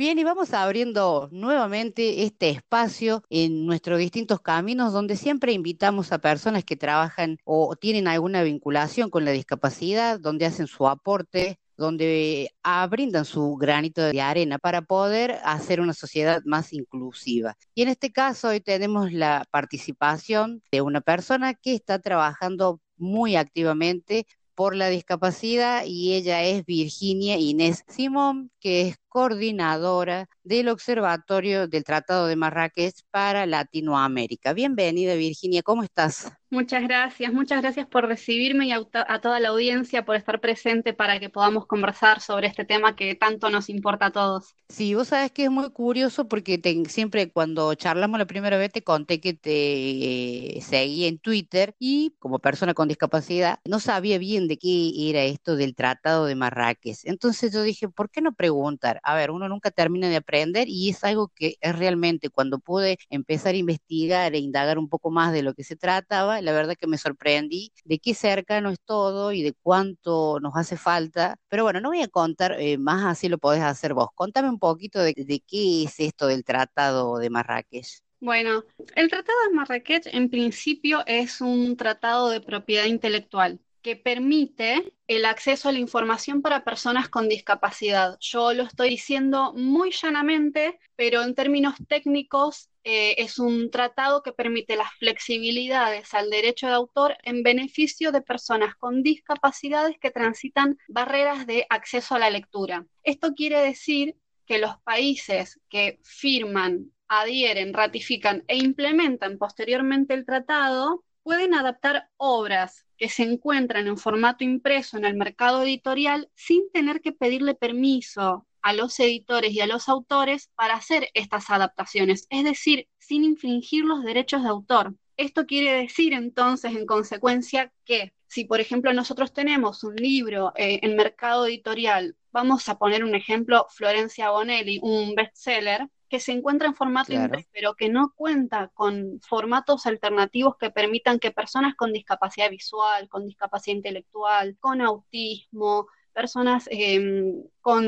Bien, y vamos abriendo nuevamente este espacio en nuestros distintos caminos donde siempre invitamos a personas que trabajan o tienen alguna vinculación con la discapacidad, donde hacen su aporte donde ah, brindan su granito de arena para poder hacer una sociedad más inclusiva. Y en este caso hoy tenemos la participación de una persona que está trabajando muy activamente por la discapacidad y ella es Virginia Inés Simón, que es coordinadora del Observatorio del Tratado de Marrakech para Latinoamérica. Bienvenida Virginia, ¿cómo estás? Muchas gracias, muchas gracias por recibirme y a, toda la audiencia por estar presente para que podamos conversar sobre este tema que tanto nos importa a todos. Sí, vos sabes que es muy curioso porque siempre cuando charlamos la primera vez te conté que te eh, seguí en Twitter y como persona con discapacidad no sabía bien de qué era esto del Tratado de Marrakech. Entonces yo dije, ¿por qué no preguntar? A ver, uno nunca termina de aprender y es algo que es realmente cuando pude empezar a investigar e indagar un poco más de lo que se trataba, la verdad que me sorprendí de qué cercano es todo y de cuánto nos hace falta. Pero bueno, no voy a contar eh, más, así lo podés hacer vos. Contame un poquito de, de qué es esto del Tratado de Marrakech. Bueno, el Tratado de Marrakech en principio es un tratado de propiedad intelectual que permite el acceso a la información para personas con discapacidad. Yo lo estoy diciendo muy llanamente, pero en términos técnicos eh, es un tratado que permite las flexibilidades al derecho de autor en beneficio de personas con discapacidades que transitan barreras de acceso a la lectura. Esto quiere decir que los países que firman, adhieren, ratifican e implementan posteriormente el tratado pueden adaptar obras que se encuentran en formato impreso en el mercado editorial sin tener que pedirle permiso a los editores y a los autores para hacer estas adaptaciones, es decir, sin infringir los derechos de autor. Esto quiere decir entonces, en consecuencia, que si, por ejemplo, nosotros tenemos un libro eh, en mercado editorial, vamos a poner un ejemplo, Florencia Bonelli, un bestseller, que se encuentra en formato impreso, pero que no cuenta con formatos alternativos que permitan que personas con discapacidad visual, con discapacidad intelectual, con autismo, personas em, con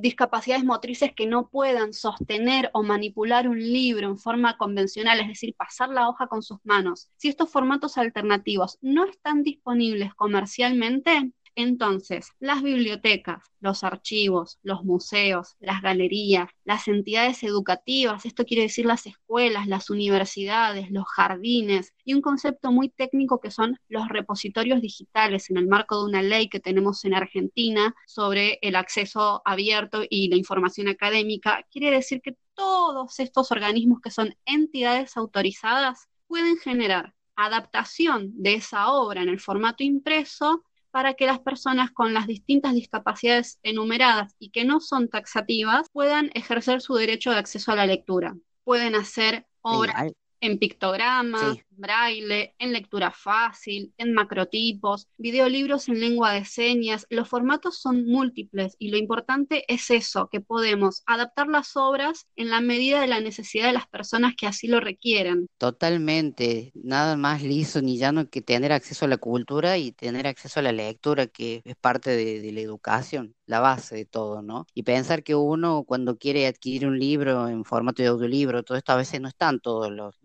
discapacidades motrices que no puedan sostener o manipular un libro en forma convencional, es decir, pasar la hoja con sus manos. Si estos formatos alternativos no están disponibles comercialmente, entonces, las bibliotecas, los archivos, los museos, las galerías, las entidades educativas, esto quiere decir las escuelas, las universidades, los jardines, y un concepto muy técnico que son los repositorios digitales en el marco de una ley que tenemos en Argentina sobre el acceso abierto y la información académica, quiere decir que todos estos organismos que son entidades autorizadas pueden generar adaptación de esa obra en el formato impreso para que las personas con las distintas discapacidades enumeradas y que no son taxativas puedan ejercer su derecho de acceso a la lectura. Pueden hacer obras en pictograma, braille, en lectura fácil, en macrotipos, videolibros en lengua de señas. Los formatos son múltiples y lo importante es eso, que podemos adaptar las obras en la medida de la necesidad de las personas que así lo requieren. Totalmente, nada más liso ni llano que tener acceso a la cultura y tener acceso a la lectura, que es parte de, la educación, la base de todo, ¿no? Y pensar que uno cuando quiere adquirir un libro en formato de audiolibro, todo esto a veces no están todos los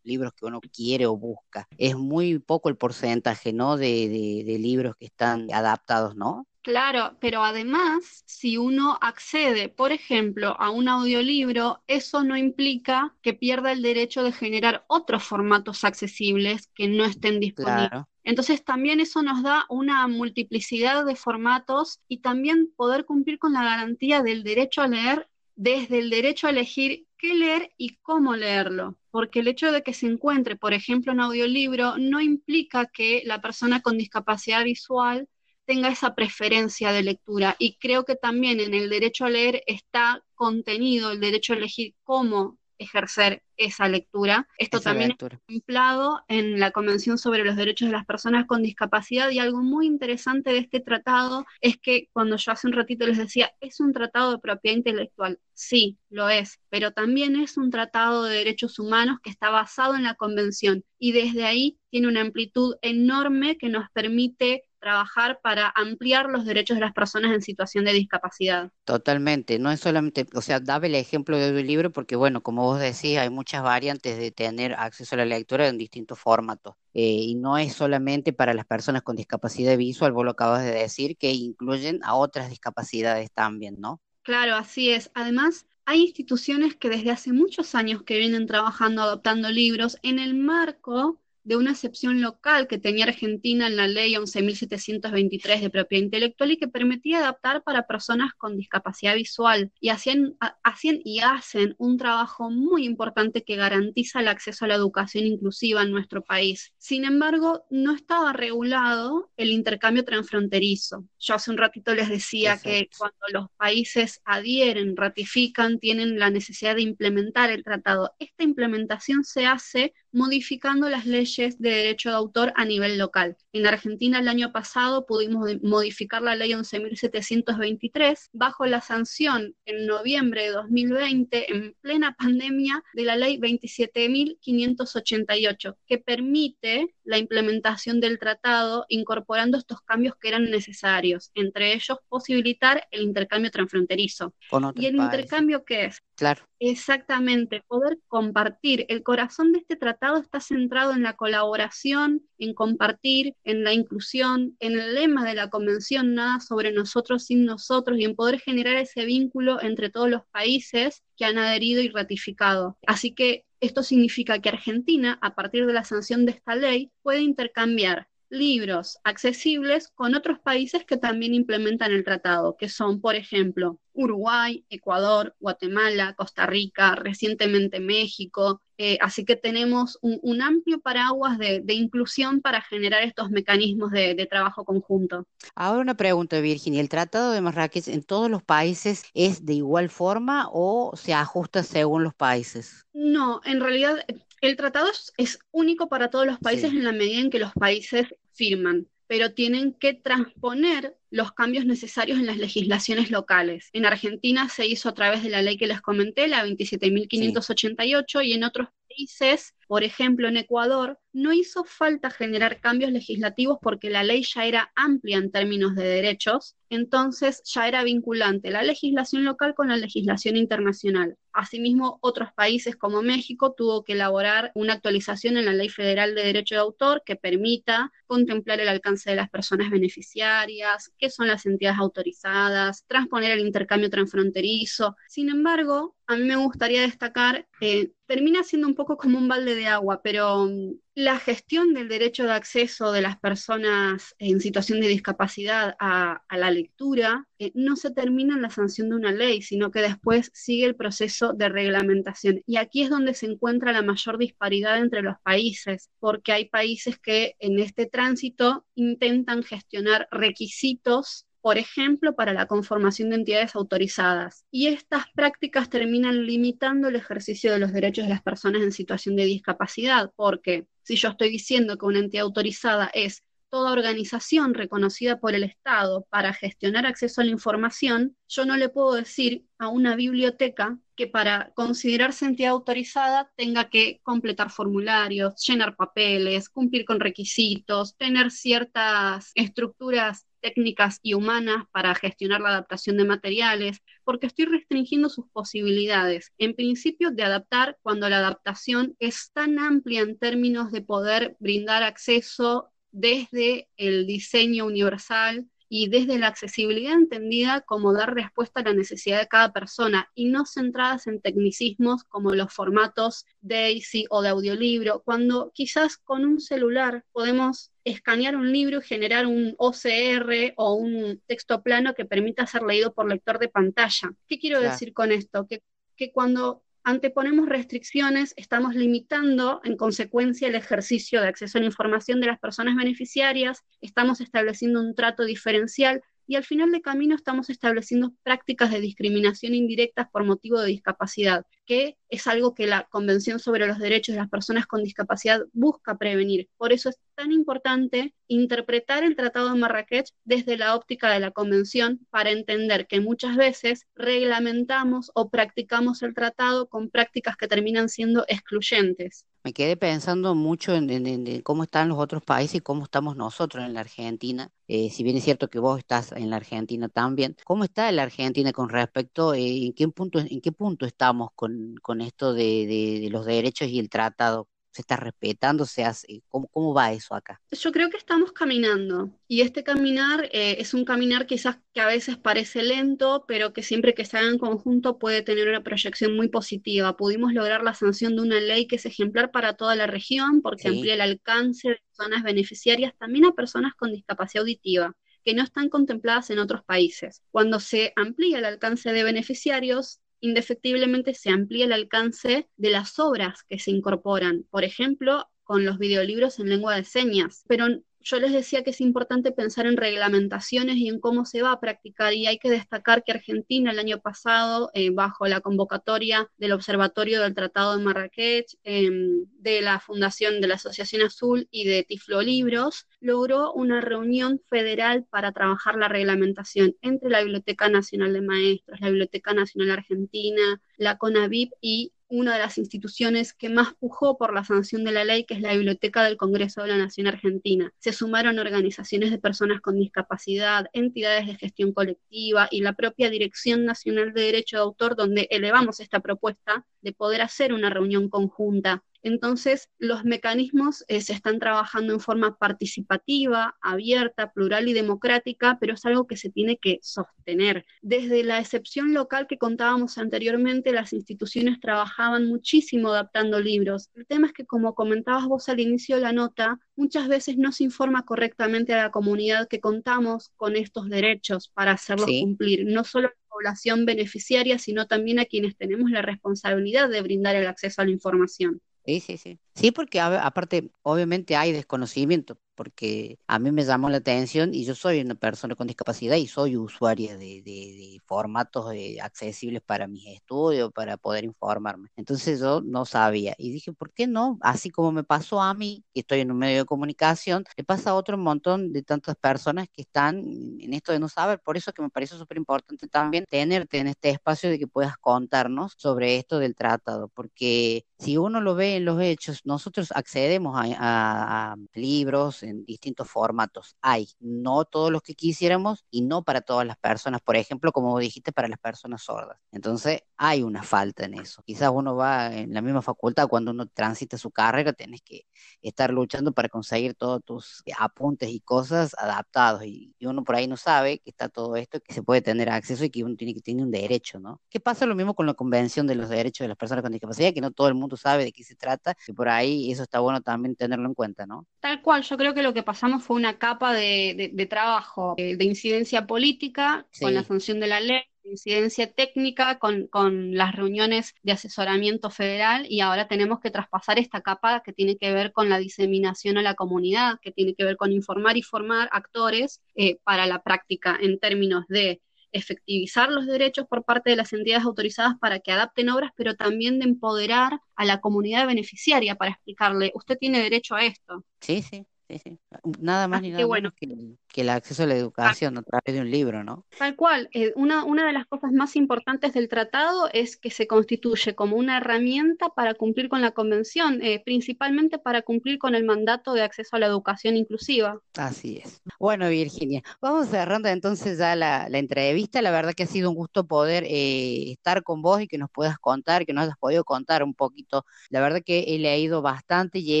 libros que uno quiere o busca. Es muy poco el porcentaje, ¿no? De, de, libros que están adaptados, ¿no? Claro, pero además, si uno accede, por ejemplo, a un audiolibro, eso no implica que pierda el derecho de generar otros formatos accesibles que no estén disponibles. Entonces también eso nos da una multiplicidad de formatos y también poder cumplir con la garantía del derecho a leer desde el derecho a elegir qué leer y cómo leerlo, porque el hecho de que se encuentre, por ejemplo, un audiolibro no implica que la persona con discapacidad visual tenga esa preferencia de lectura. Y creo que también en el derecho a leer está contenido el derecho a elegir cómo ejercer esa lectura. Esto también es contemplado en la Convención sobre los Derechos de las Personas con Discapacidad y algo muy interesante de este tratado es que cuando yo hace un ratito les decía, es un tratado de propiedad intelectual. Sí, lo es, pero también es un tratado de derechos humanos que está basado en la Convención y desde ahí tiene una amplitud enorme que nos permite trabajar para ampliar los derechos de las personas en situación de discapacidad. Totalmente, no es solamente, o sea, dame el ejemplo de libro porque, bueno, como vos decís, hay muchas variantes de tener acceso a la lectura en distintos formatos. Eh, y no es solamente para las personas con discapacidad visual, vos lo acabas de decir, que incluyen a otras discapacidades también, ¿no? Claro, así es. Además, hay instituciones que desde hace muchos años que vienen trabajando adoptando libros en el marco de una excepción local que tenía Argentina en la ley 11.723 de propiedad intelectual y que permitía adaptar para personas con discapacidad visual y hacían, hacían y hacen un trabajo muy importante que garantiza el acceso a la educación inclusiva en nuestro país. Sin embargo, no estaba regulado el intercambio transfronterizo. Yo hace un ratito les decía que cuando los países adhieren, ratifican, tienen la necesidad de implementar el tratado. Esta implementación se hace modificando las leyes de derecho de autor a nivel local. En Argentina el año pasado pudimos modificar la ley 11.723 bajo la sanción en noviembre de 2020, en plena pandemia, de la ley 27.588, que permite la implementación del tratado incorporando estos cambios que eran necesarios, entre ellos posibilitar el intercambio transfronterizo. ¿Y el intercambio qué es? Claro. Exactamente, poder compartir. El corazón de este tratado está centrado en la colaboración, en compartir, en la inclusión, en el lema de la convención, nada sobre nosotros sin nosotros, y en poder generar ese vínculo entre todos los países que han adherido y ratificado. Así que esto significa que Argentina, a partir de la sanción de esta ley, puede intercambiar libros accesibles con otros países que también implementan el tratado, que son, por ejemplo, Uruguay, Ecuador, Guatemala, Costa Rica, recientemente México. Eh, así que tenemos un, amplio paraguas de, inclusión para generar estos mecanismos de, de, trabajo conjunto. Ahora una pregunta, Virginia. ¿El Tratado de Marrakech en todos los países es de igual forma o se ajusta según los países? No, en realidad el tratado es, único para todos los países en la medida en que los países firman, pero tienen que transponer los cambios necesarios en las legislaciones locales. En Argentina se hizo a través de la ley que les comenté, la 27.588, y en otros países, por ejemplo en Ecuador, no hizo falta generar cambios legislativos porque la ley ya era amplia en términos de derechos, entonces ya era vinculante la legislación local con la legislación internacional. Asimismo, otros países como México tuvo que elaborar una actualización en la Ley Federal de Derecho de Autor que permita contemplar el alcance de las personas beneficiarias, qué son las entidades autorizadas, transponer el intercambio transfronterizo. Sin embargo, a mí me gustaría destacar, eh, termina siendo un poco como un balde de agua, pero mm, la gestión del derecho de acceso de las personas en situación de discapacidad a, la lectura eh, no se termina en la sanción de una ley, sino que después sigue el proceso de reglamentación. Y aquí es donde se encuentra la mayor disparidad entre los países, porque hay países que en este tránsito intentan gestionar requisitos por ejemplo, para la conformación de entidades autorizadas. Y estas prácticas terminan limitando el ejercicio de los derechos de las personas en situación de discapacidad, porque si yo estoy diciendo que una entidad autorizada es toda organización reconocida por el Estado para gestionar acceso a la información, yo no le puedo decir a una biblioteca que para considerarse entidad autorizada tenga que completar formularios, llenar papeles, cumplir con requisitos, tener ciertas estructuras técnicas y humanas para gestionar la adaptación de materiales, porque estoy restringiendo sus posibilidades, en principio de adaptar cuando la adaptación es tan amplia en términos de poder brindar acceso desde el diseño universal y desde la accesibilidad entendida como dar respuesta a la necesidad de cada persona y no centradas en tecnicismos como los formatos DAISY o de audiolibro, cuando quizás con un celular podemos escanear un libro y generar un OCR o un texto plano que permita ser leído por lector de pantalla. ¿Qué quiero decir con esto? Que, que cuando anteponemos restricciones, estamos limitando en consecuencia el ejercicio de acceso a la información de las personas beneficiarias, estamos estableciendo un trato diferencial y al final de camino estamos estableciendo prácticas de discriminación indirectas por motivo de discapacidad, que es algo que la Convención sobre los Derechos de las Personas con Discapacidad busca prevenir. Por eso es tan importante interpretar el Tratado de Marrakech desde la óptica de la Convención para entender que muchas veces reglamentamos o practicamos el tratado con prácticas que terminan siendo excluyentes. Me quedé pensando mucho en, cómo están los otros países y cómo estamos nosotros en la Argentina. Eh, si bien es cierto que vos estás en la Argentina también, ¿cómo está la Argentina con respecto, eh, en, qué punto, en qué punto estamos con, con esto de, de los derechos y el tratado? se está respetando, se hace, ¿cómo, cómo va eso acá? Yo creo que estamos caminando y este caminar eh, es un caminar quizás que a veces parece lento, pero que siempre que se haga en conjunto puede tener una proyección muy positiva. Pudimos lograr la sanción de una ley que es ejemplar para toda la región porque amplía el alcance de zonas beneficiarias también a personas con discapacidad auditiva que no están contempladas en otros países. Cuando se amplía el alcance de beneficiarios, indefectiblemente se amplía el alcance de las obras que se incorporan, por ejemplo, con los videolibros en lengua de señas, pero yo les decía que es importante pensar en reglamentaciones y en cómo se va a practicar y hay que destacar que Argentina el año pasado, eh, bajo la convocatoria del Observatorio del Tratado de Marrakech, em, de la Fundación de la Asociación Azul y de Tiflo Libros, logró una reunión federal para trabajar la reglamentación entre la Biblioteca Nacional de Maestros, la Biblioteca Nacional Argentina, la CONAVIP y una de las instituciones que más pujó por la sanción de la ley, que es la Biblioteca del Congreso de la Nación Argentina. Se sumaron organizaciones de personas con discapacidad, entidades de gestión colectiva y la propia Dirección Nacional de Derecho de Autor, donde elevamos esta propuesta de poder hacer una reunión conjunta entonces, los mecanismos eh, se están trabajando en forma participativa, abierta, plural y democrática, pero es algo que se tiene que sostener. Desde la excepción local que contábamos anteriormente, las instituciones trabajaban muchísimo adaptando libros. El tema es que, como comentabas vos al inicio de la nota, muchas veces no se informa correctamente a la comunidad que contamos con estos derechos para hacerlos cumplir, no solo a la población beneficiaria, sino también a quienes tenemos la responsabilidad de brindar el acceso a la información. Sí, sí, sí. Sí, porque aparte, obviamente hay desconocimiento, porque a mí me llamó la atención y yo soy una persona con discapacidad y soy usuaria de, de, formatos eh, accesibles para mis estudios, para poder informarme. Entonces yo no sabía y dije, ¿por qué no? Así como me pasó a mí, que estoy en un medio de comunicación, le pasa a otro montón de tantas personas que están en esto de no saber. Por eso que me parece súper importante también tenerte en este espacio de que puedas contarnos sobre esto del tratado, porque si uno lo ve en los hechos, nosotros accedemos a, a libros, en distintos formatos. Hay, no todos los que quisiéramos y no para todas las personas, por ejemplo, como dijiste, para las personas sordas. Entonces, hay una falta en eso. Quizás uno va en la misma facultad, cuando uno transita su carrera, tenés que estar luchando para conseguir todos tus apuntes y cosas adaptados y, uno por ahí no sabe que está todo esto, que se puede tener acceso y que uno tiene que tener un derecho, ¿no? ¿Qué pasa lo mismo con la Convención de los Derechos de las Personas con Discapacidad? Que no todo el mundo sabe de qué se trata y por ahí eso está bueno también tenerlo en cuenta, ¿no? Tal cual, yo creo que lo que pasamos fue una capa de, trabajo, de, incidencia política con la función de la ley, de incidencia técnica con, con, las reuniones de asesoramiento federal y ahora tenemos que traspasar esta capa que tiene que ver con la diseminación a la comunidad, que tiene que ver con informar y formar actores eh, para la práctica en términos de efectivizar los derechos por parte de las entidades autorizadas para que adapten obras, pero también de empoderar a la comunidad beneficiaria para explicarle, usted tiene derecho a esto. Sí, sí. Nada más ni nada menos que, que, el acceso a la educación a través de un libro, ¿no? Tal cual. Eh, una, una de las cosas más importantes del tratado es que se constituye como una herramienta para cumplir con la convención, eh, principalmente para cumplir con el mandato de acceso a la educación inclusiva. Así es. Bueno, Virginia, vamos cerrando entonces ya la, la entrevista. La verdad que ha sido un gusto poder eh, estar con vos y que nos puedas contar, que nos hayas podido contar un poquito. La verdad que he leído bastante y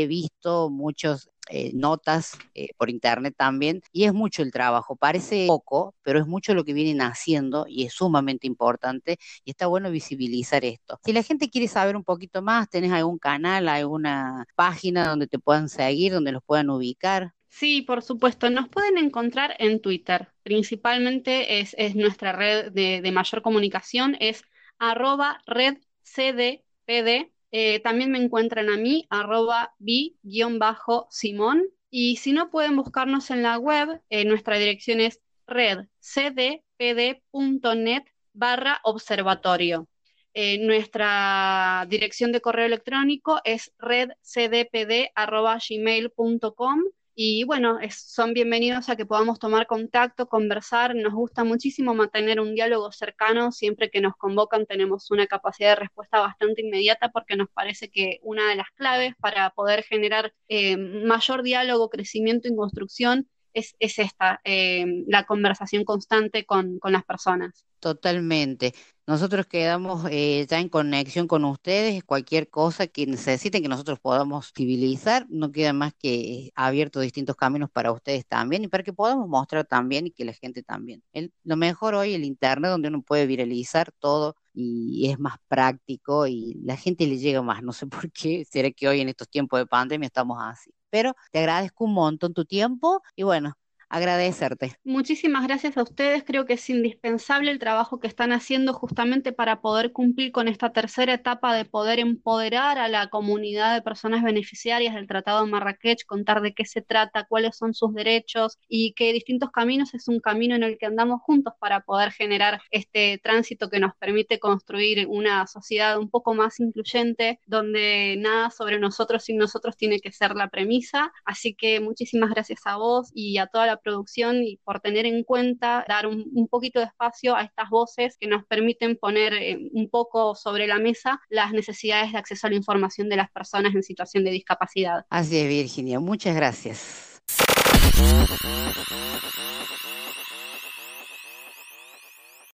he visto muchos eh, notas eh, por internet también, y es mucho el trabajo, parece poco, pero es mucho lo que vienen haciendo y es sumamente importante y está bueno visibilizar esto. Si la gente quiere saber un poquito más, ¿tenés algún canal, alguna página donde te puedan seguir, donde los puedan ubicar? Sí, por supuesto. Nos pueden encontrar en Twitter. Principalmente es, nuestra red de, de, mayor comunicación, es arroba redcdpd eh, también me encuentran a mí, arroba bi-simón. Y si no, pueden buscarnos en la web. Eh, nuestra dirección es redcdpd.net barra observatorio. Eh, nuestra dirección de correo electrónico es redcdpd.gmail.com y bueno, son bienvenidos a que podamos tomar contacto, conversar. Nos gusta muchísimo mantener un diálogo cercano. Siempre que nos convocan tenemos una capacidad de respuesta bastante inmediata porque nos parece que una de las claves para poder generar eh, mayor diálogo, crecimiento y construcción es, esta, eh, la conversación constante con, con las personas. Totalmente. Nosotros quedamos eh, ya en conexión con ustedes, cualquier cosa que necesiten que nosotros podamos civilizar, no queda más que abierto distintos caminos para ustedes también y para que podamos mostrar también y que la gente también. lo mejor hoy el Internet donde uno puede viralizar todo y es más práctico y la gente le llega más, no sé por qué, será que hoy en estos tiempos de pandemia estamos así. Pero te agradezco un montón tu tiempo y bueno, agradecerte. Muchísimas gracias a ustedes. Creo que es indispensable el trabajo que están haciendo justamente para poder cumplir con esta tercera etapa de poder empoderar a la comunidad de personas beneficiarias del Tratado de Marrakech, contar de qué se trata, cuáles son sus derechos y que distintos caminos es un camino en el que andamos juntos para poder generar este tránsito que nos permite construir una sociedad un poco más incluyente, donde nada sobre nosotros sin nosotros tiene que ser la premisa. Así que muchísimas gracias a vos y a toda la producción y por tener en cuenta, dar un, poquito de espacio a estas voces que nos permiten poner eh, un poco sobre la mesa las necesidades de acceso a la información de las personas en situación de discapacidad. Así es, Virginia. Muchas gracias.